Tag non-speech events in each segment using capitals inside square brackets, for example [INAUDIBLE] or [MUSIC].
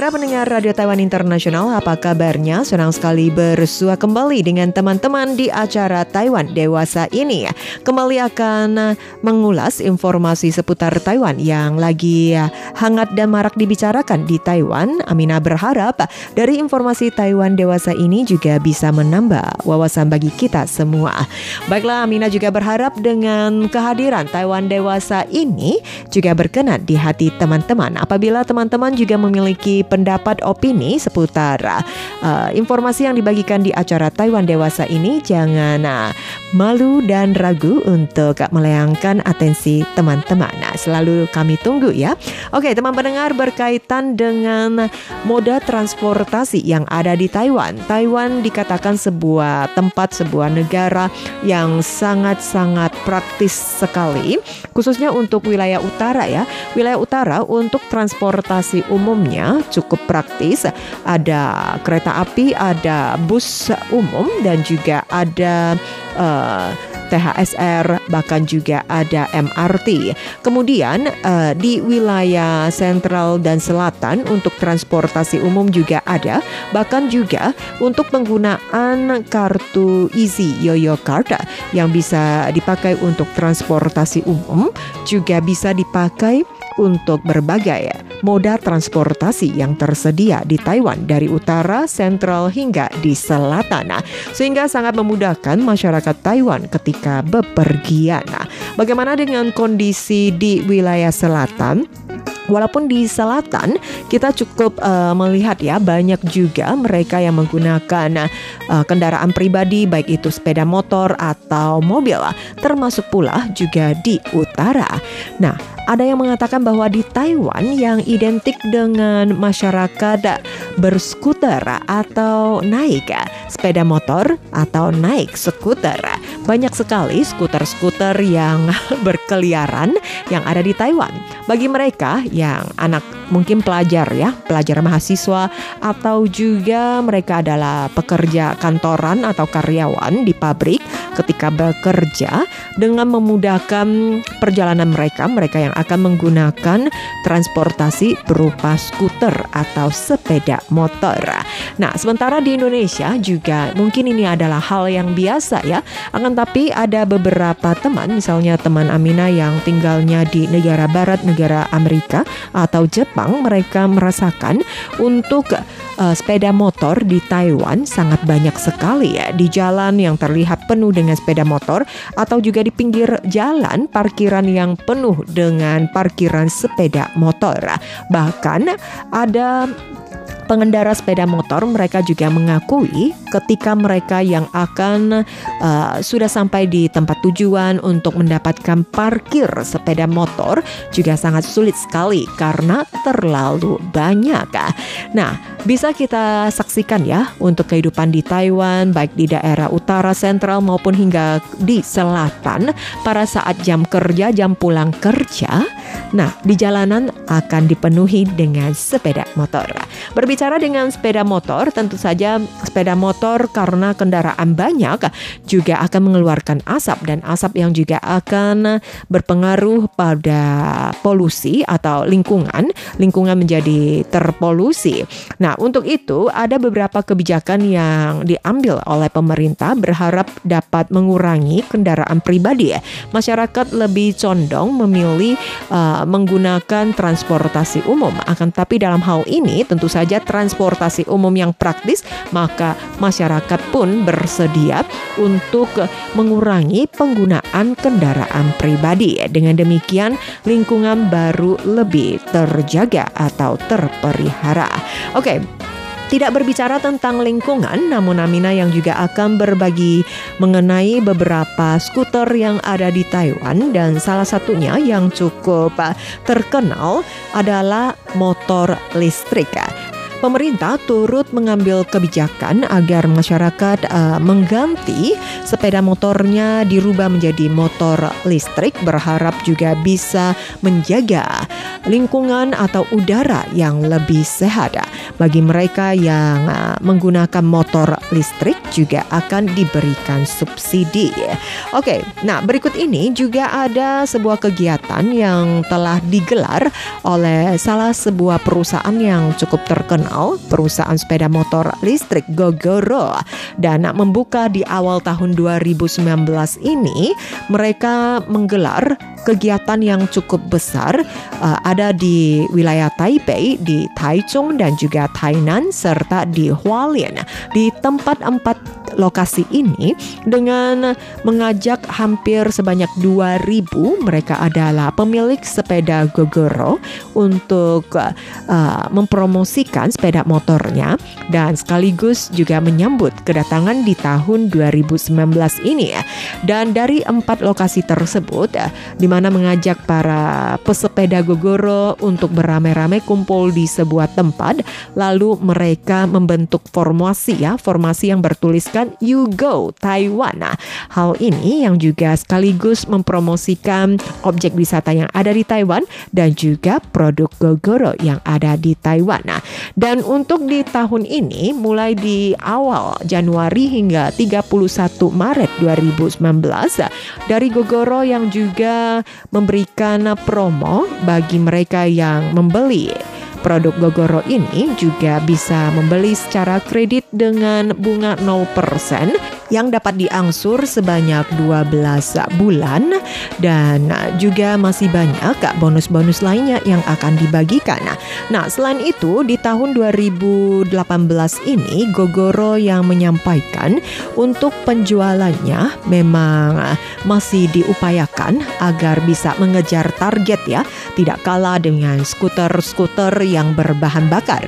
Saudara pendengar Radio Taiwan Internasional, apa kabarnya? Senang sekali bersua kembali dengan teman-teman di acara Taiwan Dewasa ini. Kembali akan mengulas informasi seputar Taiwan yang lagi hangat dan marak dibicarakan di Taiwan. Amina berharap dari informasi Taiwan Dewasa ini juga bisa menambah wawasan bagi kita semua. Baiklah, Amina juga berharap dengan kehadiran Taiwan Dewasa ini juga berkenan di hati teman-teman. Apabila teman-teman juga memiliki memiliki pendapat opini seputar uh, informasi yang dibagikan di acara Taiwan Dewasa ini, jangan uh, malu dan ragu untuk melayangkan atensi teman-teman. Nah, selalu kami tunggu ya. Oke, teman pendengar berkaitan dengan moda transportasi yang ada di Taiwan. Taiwan dikatakan sebuah tempat, sebuah negara yang sangat-sangat praktis sekali, khususnya untuk wilayah utara ya. Wilayah utara untuk transportasi umumnya cukup praktis. Ada kereta api, ada bus umum dan juga ada uh, THSR, bahkan juga ada MRT. Kemudian uh, di wilayah sentral dan selatan untuk transportasi umum juga ada, bahkan juga untuk penggunaan kartu Easy Yoyo Card yang bisa dipakai untuk transportasi umum juga bisa dipakai untuk berbagai moda transportasi yang tersedia di Taiwan dari utara, sentral hingga di selatan. Nah, sehingga sangat memudahkan masyarakat Taiwan ketika bepergian. Nah, bagaimana dengan kondisi di wilayah selatan? Walaupun di selatan kita cukup uh, melihat ya banyak juga mereka yang menggunakan uh, kendaraan pribadi baik itu sepeda motor atau mobil termasuk pula juga di utara. Nah, ada yang mengatakan bahwa di Taiwan yang identik dengan masyarakat berskuter atau naik sepeda motor atau naik skuter. Banyak sekali skuter-skuter yang [LAUGHS] berkeliaran yang ada di Taiwan. Bagi mereka yang anak mungkin pelajar ya, pelajar mahasiswa atau juga mereka adalah pekerja kantoran atau karyawan di pabrik ketika bekerja dengan memudahkan perjalanan mereka, mereka yang akan menggunakan transportasi berupa skuter atau sepeda motor. Nah, sementara di Indonesia juga mungkin ini adalah hal yang biasa ya. Akan tapi ada beberapa teman, misalnya teman Amina yang tinggalnya di negara barat, negara Amerika atau Jepang, mereka merasakan untuk uh, sepeda motor di Taiwan sangat banyak sekali ya di jalan yang terlihat penuh dengan sepeda motor atau juga di pinggir jalan parkiran yang penuh dengan parkiran sepeda motor. Bahkan ada pengendara sepeda motor mereka juga mengakui ketika mereka yang akan uh, sudah sampai di tempat tujuan untuk mendapatkan parkir sepeda motor juga sangat sulit sekali karena terlalu banyak. Nah, bisa kita saksikan ya untuk kehidupan di Taiwan baik di daerah utara sentral maupun hingga di selatan pada saat jam kerja, jam pulang kerja. Nah, di jalanan akan dipenuhi dengan sepeda motor. Berbicara dengan sepeda motor, tentu saja sepeda motor karena kendaraan banyak juga akan mengeluarkan asap dan asap yang juga akan berpengaruh pada polusi atau lingkungan. Lingkungan menjadi terpolusi. Nah, untuk itu ada beberapa kebijakan yang diambil oleh pemerintah berharap dapat mengurangi kendaraan pribadi. Masyarakat lebih condong memilih uh, menggunakan transportasi umum. Akan tapi dalam hal ini tentu saja transportasi umum yang praktis, maka masyarakat pun bersedia untuk mengurangi penggunaan kendaraan pribadi. Dengan demikian, lingkungan baru lebih terjaga atau terpelihara. Oke, tidak berbicara tentang lingkungan, namun Amina yang juga akan berbagi mengenai beberapa skuter yang ada di Taiwan dan salah satunya yang cukup terkenal adalah motor listrik. Pemerintah turut mengambil kebijakan agar masyarakat uh, mengganti sepeda motornya dirubah menjadi motor listrik berharap juga bisa menjaga lingkungan atau udara yang lebih sehat. Bagi mereka yang uh, menggunakan motor listrik juga akan diberikan subsidi. Oke, nah berikut ini juga ada sebuah kegiatan yang telah digelar oleh salah sebuah perusahaan yang cukup terkenal, perusahaan sepeda motor listrik Gogoro. Dan membuka di awal tahun 2019 ini, mereka menggelar kegiatan yang cukup besar uh, ada di wilayah Taipei, di Taichung dan juga Tainan serta di Hualien. Di tempat empat lokasi ini dengan mengajak hampir sebanyak 2000 mereka adalah pemilik sepeda Gogoro untuk uh, mempromosikan sepeda motornya dan sekaligus juga menyambut kedatangan di tahun 2019 ini dan dari empat lokasi tersebut di mana mengajak para pesepeda Gogoro untuk beramai-ramai kumpul di sebuah tempat lalu mereka membentuk formasi ya formasi yang bertuliskan You Go Taiwan. Nah, hal ini yang juga sekaligus mempromosikan objek wisata yang ada di Taiwan dan juga produk Gogoro yang ada di Taiwan. Nah, dan untuk di tahun ini mulai di awal Januari hingga 31 Maret 2019 dari Gogoro yang juga memberikan promo bagi mereka yang membeli Produk Gogoro ini juga bisa membeli secara kredit dengan bunga 0% yang dapat diangsur sebanyak 12 bulan dan juga masih banyak bonus-bonus lainnya yang akan dibagikan. Nah, selain itu di tahun 2018 ini Gogoro yang menyampaikan untuk penjualannya memang masih diupayakan agar bisa mengejar target ya, tidak kalah dengan skuter-skuter yang berbahan bakar.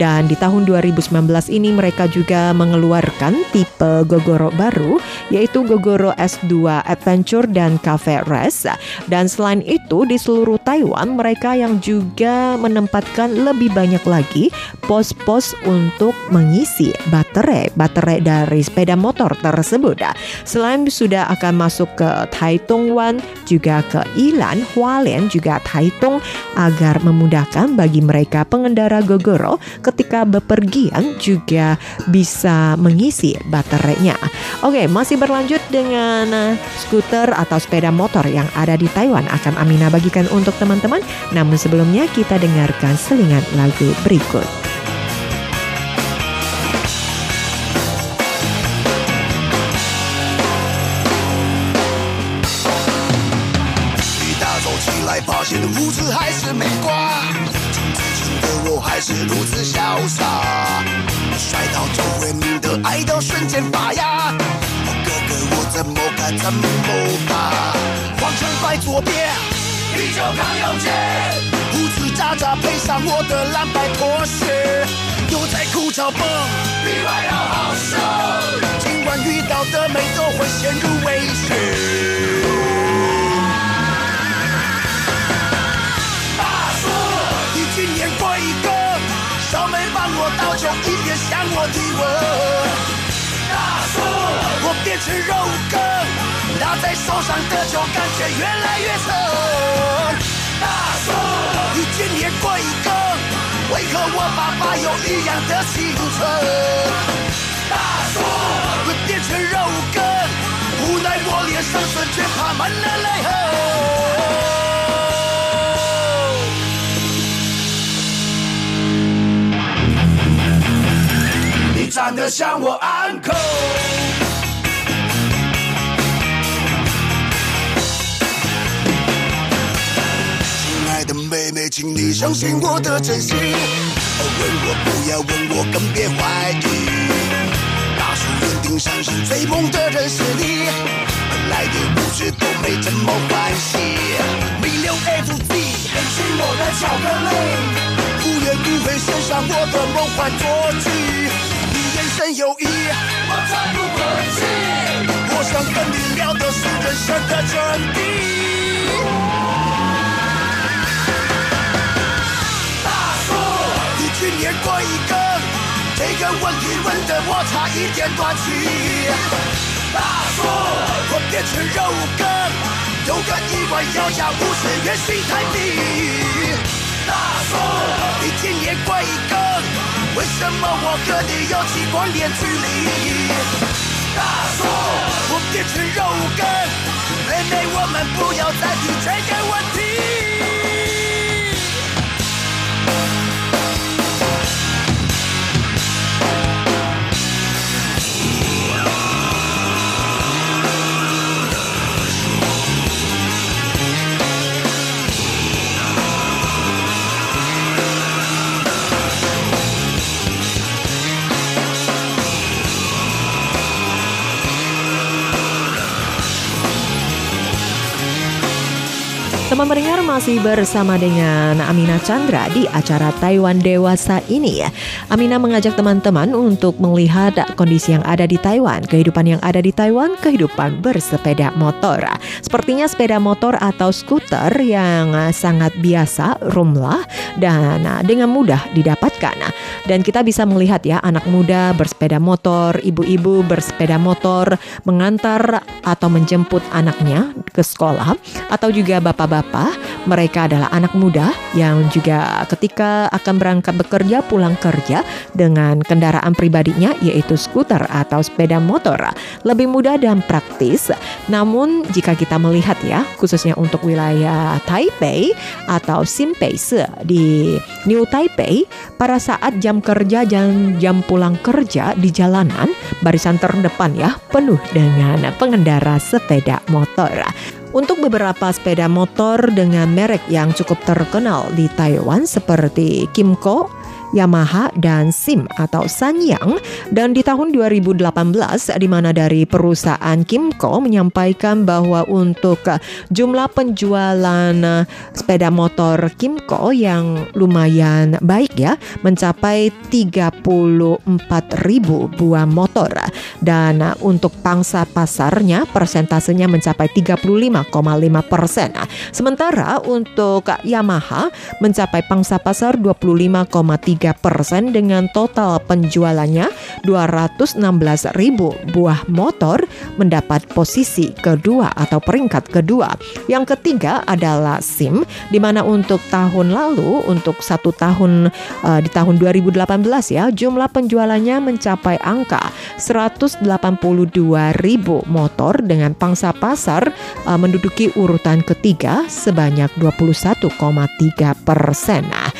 Dan di tahun 2019 ini mereka juga mengeluarkan tipe Gogoro baru yaitu Gogoro S2 Adventure dan Cafe Rest. Dan selain itu di seluruh Taiwan mereka yang juga menempatkan lebih banyak lagi pos-pos untuk mengisi baterai baterai dari sepeda motor tersebut. Selain sudah akan masuk ke Taitung Wan juga ke Ilan, Hualien juga Taitung agar memudahkan bagi mereka pengendara Gogoro ketika bepergian juga bisa mengisi baterainya. Oke, masih berlanjut dengan skuter atau sepeda motor yang ada di Taiwan akan Amina bagikan untuk teman-teman. Namun sebelumnya kita dengarkan selingan lagu berikut. 是如此潇洒，摔倒就会命都爱到瞬间发芽，哥哥我怎么看怎么怕。皇城摆左边，啤酒扛右肩，胡子渣渣配上我的蓝白拖鞋，牛仔裤超蹦，比外套好收。今晚遇到的美都会陷入危险。倒酒，一边向我提问。我变成肉羹，拿在手上的酒感觉越来越沉。大叔，一件也贵一个，为何我爸爸有一样的青春？大叔，我变成肉羹，无奈我脸上瞬间爬满了泪痕。你长得像我 uncle。妹妹，请你相信我的真心。问我不要问我，更别怀疑。大树园顶上是最萌的人是你，本来的故事都没这么欢喜。米六 F Z，很是我的巧克力，无怨无悔献上我的梦幻坐骑。你眼神有意，我才不客气。我想跟你聊的是人生的真谛。大叔，你今年过一个。个问题问得我差一点断气。大叔，我变成肉羹，有个意外要价五十元新台币。大叔，你今年贵一根，为什么我和你有几光年距离？大叔，我变成肉干，妹妹我们不要再提这个问题。Pendengar masih bersama dengan Amina Chandra di acara Taiwan Dewasa ini. Amina mengajak teman-teman untuk melihat kondisi yang ada di Taiwan, kehidupan yang ada di Taiwan, kehidupan bersepeda motor. Sepertinya sepeda motor atau skuter yang sangat biasa, rumlah, dan dengan mudah didapatkan. Dan kita bisa melihat ya anak muda bersepeda motor, ibu-ibu bersepeda motor, mengantar atau menjemput anaknya ke sekolah, atau juga bapak-bapak Bapak, mereka adalah anak muda yang juga ketika akan berangkat bekerja pulang kerja dengan kendaraan pribadinya yaitu skuter atau sepeda motor. Lebih mudah dan praktis. Namun jika kita melihat ya, khususnya untuk wilayah Taipei atau Xinpeise di New Taipei, pada saat jam kerja dan jam pulang kerja di jalanan, barisan terdepan ya penuh dengan pengendara sepeda motor. Untuk beberapa sepeda motor dengan merek yang cukup terkenal di Taiwan seperti Kimco, Yamaha dan SIM atau Sanyang. Dan di tahun 2018 di mana dari perusahaan Kimco menyampaikan bahwa untuk jumlah penjualan sepeda motor Kimco yang lumayan baik ya mencapai 34 ribu buah motor. Dan untuk pangsa pasarnya persentasenya mencapai 35,5 persen. Sementara untuk Yamaha mencapai pangsa pasar 25,3 persen dengan total penjualannya 216 ribu buah motor mendapat posisi kedua atau peringkat kedua. Yang ketiga adalah SIM di mana untuk tahun lalu untuk satu tahun uh, di tahun 2018 ya jumlah penjualannya mencapai angka 182 ribu motor dengan pangsa pasar uh, menduduki urutan ketiga sebanyak 21,3 persen. Nah,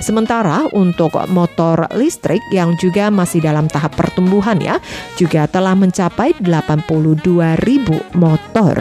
sementara untuk untuk motor listrik yang juga masih dalam tahap pertumbuhan ya, juga telah mencapai 82 ribu motor.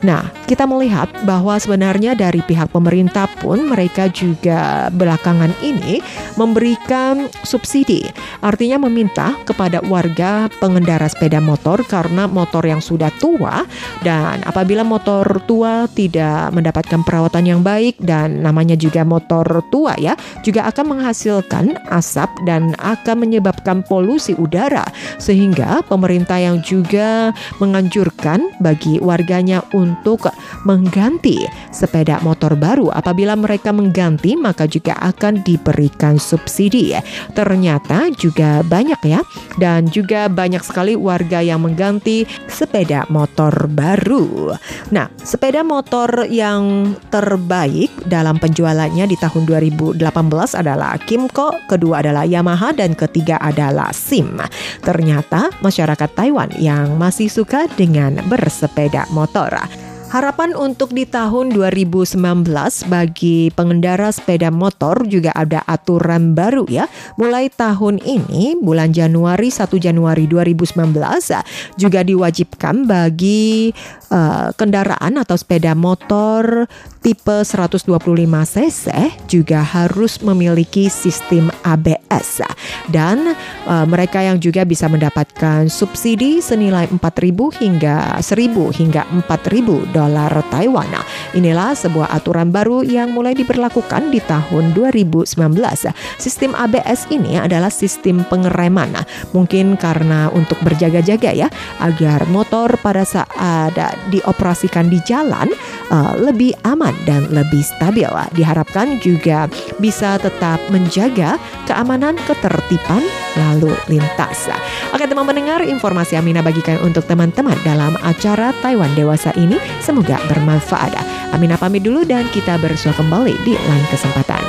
Nah, kita melihat bahwa sebenarnya dari pihak pemerintah pun mereka juga belakangan ini memberikan subsidi. Artinya meminta kepada warga pengendara sepeda motor karena motor yang sudah tua dan apabila motor tua tidak mendapatkan perawatan yang baik dan namanya juga motor tua ya, juga akan menghasilkan asap dan akan menyebabkan polusi udara sehingga pemerintah yang juga menganjurkan bagi warganya untuk mengganti sepeda motor baru. Apabila mereka mengganti maka juga akan diberikan subsidi. Ternyata juga banyak ya dan juga banyak sekali warga yang mengganti sepeda motor baru. Nah sepeda motor yang terbaik dalam penjualannya di tahun 2018 adalah Kimco kedua adalah Yamaha, dan ketiga adalah SIM. Ternyata masyarakat Taiwan yang masih suka dengan bersepeda motor. Harapan untuk di tahun 2019 bagi pengendara sepeda motor juga ada aturan baru ya. Mulai tahun ini bulan Januari 1 Januari 2019 juga diwajibkan bagi uh, kendaraan atau sepeda motor tipe 125 cc juga harus memiliki sistem ABS dan uh, mereka yang juga bisa mendapatkan subsidi senilai 4.000 hingga 1.000 hingga 4.000 dolar Taiwan. Inilah sebuah aturan baru yang mulai diberlakukan di tahun 2019. Sistem ABS ini adalah sistem pengereman. Mungkin karena untuk berjaga-jaga ya agar motor pada saat dioperasikan di jalan uh, lebih aman dan lebih stabil. Diharapkan juga bisa tetap menjaga keamanan, ketertiban lalu lintas. Oke teman mendengar informasi Amina bagikan untuk teman-teman dalam acara Taiwan Dewasa ini semoga bermanfaat. Amina pamit dulu dan kita bersua kembali di lain kesempatan.